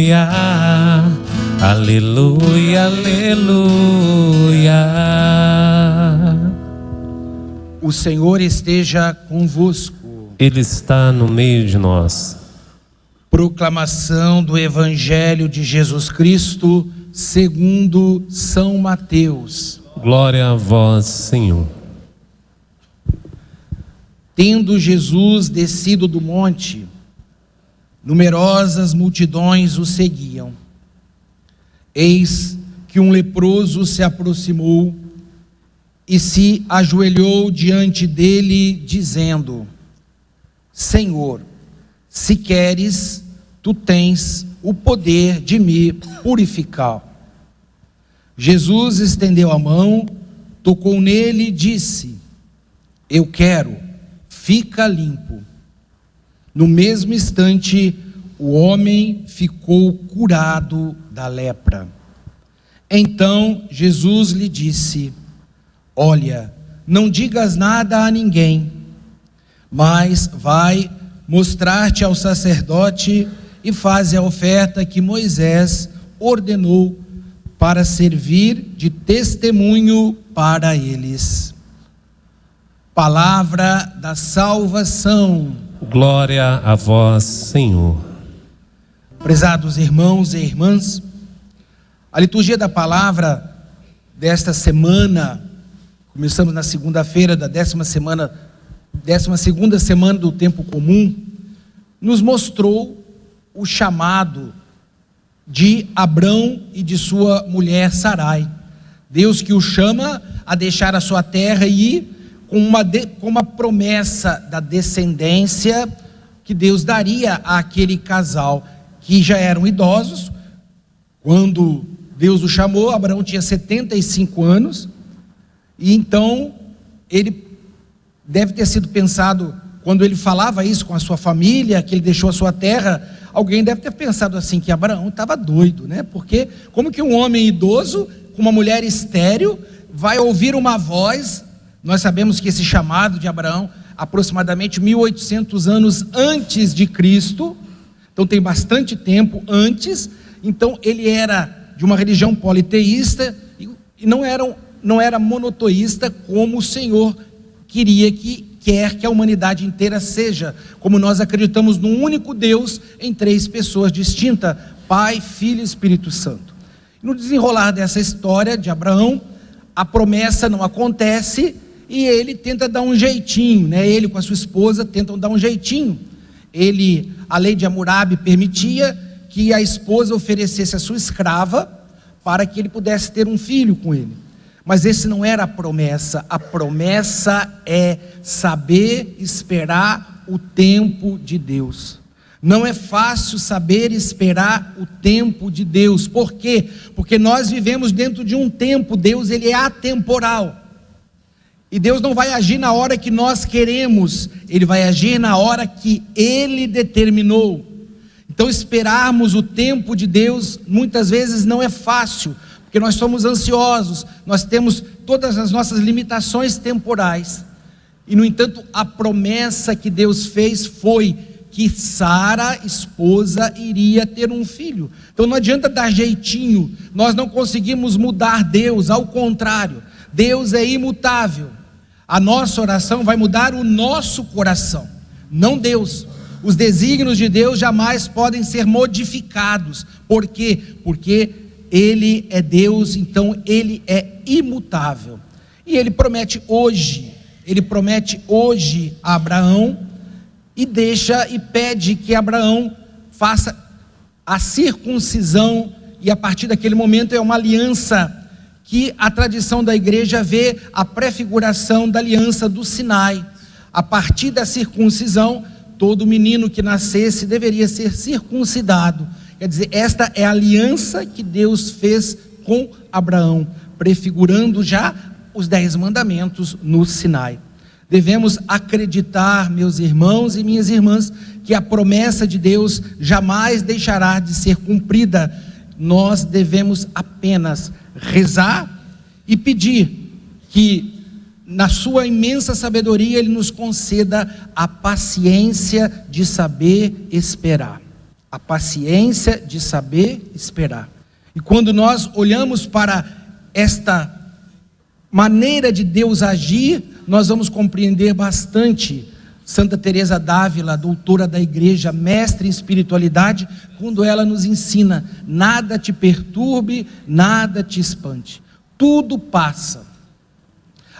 Aleluia, aleluia, aleluia. O Senhor esteja convosco. Ele está no meio de nós. Proclamação do Evangelho de Jesus Cristo, segundo São Mateus. Glória a vós, Senhor. Tendo Jesus descido do monte, numerosas multidões o seguiam. Eis que um leproso se aproximou e se ajoelhou diante dele, dizendo: Senhor, se queres, tu tens o poder de me purificar. Jesus estendeu a mão, tocou nele e disse: Eu quero, fica limpo. No mesmo instante, o homem ficou curado da lepra. Então Jesus lhe disse: Olha, não digas nada a ninguém, mas vai mostrar-te ao sacerdote e faze a oferta que Moisés ordenou para servir de testemunho para eles. Palavra da salvação. Glória a vós, Senhor. Prezados irmãos e irmãs, a liturgia da palavra desta semana, começamos na segunda-feira da décima semana, décima segunda semana do tempo comum, nos mostrou o chamado de Abrão e de sua mulher Sarai. Deus que o chama a deixar a sua terra e ir com uma, de, com uma promessa da descendência que Deus daria àquele casal que já eram idosos. Quando Deus o chamou, Abraão tinha 75 anos, e então ele deve ter sido pensado, quando ele falava isso com a sua família, que ele deixou a sua terra, alguém deve ter pensado assim, que Abraão estava doido, né? Porque como que um homem idoso, com uma mulher estéril, vai ouvir uma voz nós sabemos que esse chamado de Abraão, aproximadamente 1800 anos antes de Cristo, então tem bastante tempo antes, então ele era de uma religião politeísta e não era, não era monoteísta como o Senhor queria que quer que a humanidade inteira seja, como nós acreditamos num único Deus em três pessoas distintas, Pai, Filho e Espírito Santo. No desenrolar dessa história de Abraão, a promessa não acontece e ele tenta dar um jeitinho, né? Ele com a sua esposa tentam dar um jeitinho. Ele, a lei de Hammurabi permitia que a esposa oferecesse a sua escrava para que ele pudesse ter um filho com ele. Mas esse não era a promessa. A promessa é saber esperar o tempo de Deus. Não é fácil saber esperar o tempo de Deus. Por quê? Porque nós vivemos dentro de um tempo, Deus ele é atemporal. E Deus não vai agir na hora que nós queremos, Ele vai agir na hora que Ele determinou. Então, esperarmos o tempo de Deus muitas vezes não é fácil, porque nós somos ansiosos, nós temos todas as nossas limitações temporais. E, no entanto, a promessa que Deus fez foi que Sara, esposa, iria ter um filho. Então não adianta dar jeitinho, nós não conseguimos mudar Deus, ao contrário, Deus é imutável. A nossa oração vai mudar o nosso coração, não Deus. Os desígnios de Deus jamais podem ser modificados. Por quê? Porque Ele é Deus, então Ele é imutável. E Ele promete hoje, Ele promete hoje a Abraão e deixa e pede que Abraão faça a circuncisão, e a partir daquele momento é uma aliança que a tradição da igreja vê a prefiguração da aliança do Sinai. A partir da circuncisão, todo menino que nascesse deveria ser circuncidado. Quer dizer, esta é a aliança que Deus fez com Abraão, prefigurando já os dez mandamentos no Sinai. Devemos acreditar, meus irmãos e minhas irmãs, que a promessa de Deus jamais deixará de ser cumprida. Nós devemos apenas rezar e pedir que na sua imensa sabedoria, Ele nos conceda a paciência de saber esperar. A paciência de saber esperar. E quando nós olhamos para esta maneira de Deus agir, nós vamos compreender bastante Santa Teresa d'Ávila, doutora da igreja, mestre em espiritualidade, quando ela nos ensina: nada te perturbe, nada te espante. Tudo passa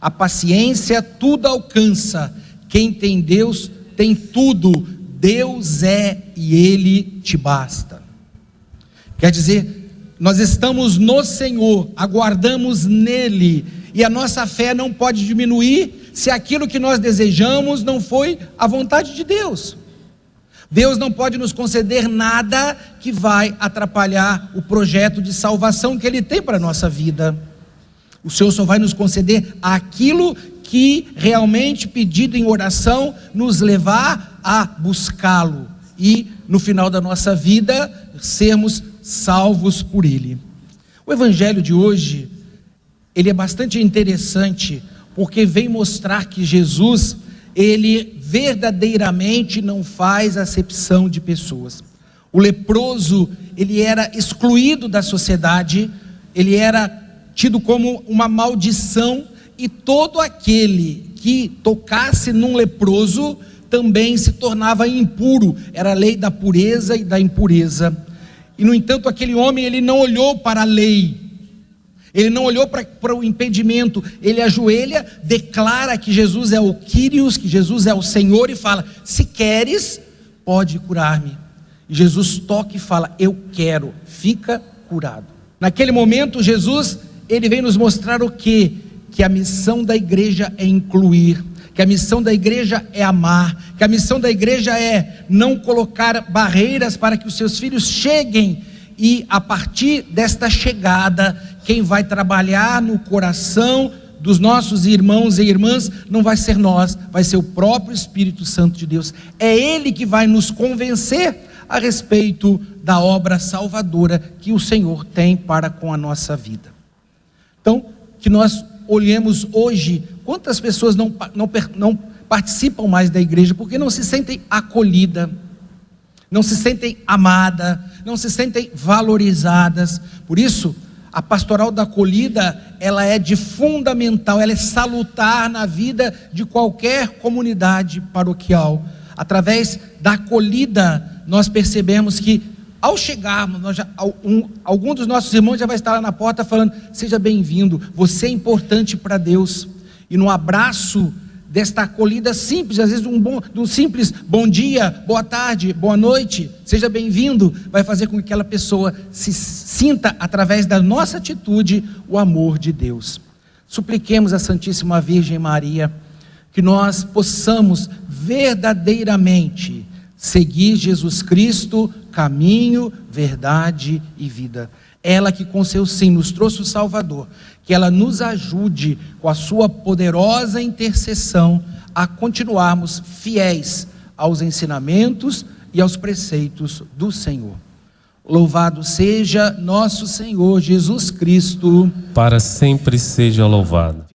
a paciência tudo alcança. Quem tem Deus tem tudo. Deus é e Ele te basta. Quer dizer, nós estamos no Senhor, aguardamos nele, e a nossa fé não pode diminuir se aquilo que nós desejamos não foi a vontade de Deus. Deus não pode nos conceder nada que vai atrapalhar o projeto de salvação que Ele tem para a nossa vida. O Senhor só vai nos conceder aquilo que realmente, pedido em oração, nos levar a buscá-lo e, no final da nossa vida, sermos salvos por Ele. O Evangelho de hoje, ele é bastante interessante, porque vem mostrar que Jesus, ele verdadeiramente não faz acepção de pessoas. O leproso, ele era excluído da sociedade, ele era tido como uma maldição, e todo aquele que tocasse num leproso também se tornava impuro, era a lei da pureza e da impureza. E no entanto, aquele homem ele não olhou para a lei, ele não olhou para, o impedimento, ele ajoelha, declara que Jesus é o Quírios, que Jesus é o Senhor e fala: Se queres, pode curar-me. E Jesus toca e fala: Eu quero, fica curado. Naquele momento, Jesus ele vem nos mostrar o que? Que a missão da igreja é incluir, que a missão da igreja é amar, que a missão da igreja é não colocar barreiras para que os seus filhos cheguem e a partir desta chegada, quem vai trabalhar no coração dos nossos irmãos e irmãs não vai ser nós, vai ser o próprio Espírito Santo de Deus. É Ele que vai nos convencer a respeito da obra salvadora que o Senhor tem para com a nossa vida. Então, que nós olhemos hoje quantas pessoas não, não, não participam mais da igreja porque não se sentem acolhida, não se sentem amada, não se sentem valorizadas. Por isso, a pastoral da acolhida, ela é de fundamental, ela é salutar na vida de qualquer comunidade paroquial. Através da acolhida, nós percebemos que ao chegarmos, já, um, algum dos nossos irmãos já vai estar lá na porta falando: Seja bem-vindo, você é importante para Deus. E no abraço desta acolhida simples, às vezes um, bom, um simples bom dia, boa tarde, boa noite, seja bem-vindo, vai fazer com que aquela pessoa se sinta, através da nossa atitude, o amor de Deus. Supliquemos a Santíssima Virgem Maria que nós possamos verdadeiramente seguir Jesus Cristo, caminho, verdade e vida. Ela que com seu sim nos trouxe o Salvador, que ela nos ajude com a sua poderosa intercessão a continuarmos fiéis aos ensinamentos e aos preceitos do Senhor. Louvado seja nosso Senhor Jesus Cristo. Para sempre seja louvado.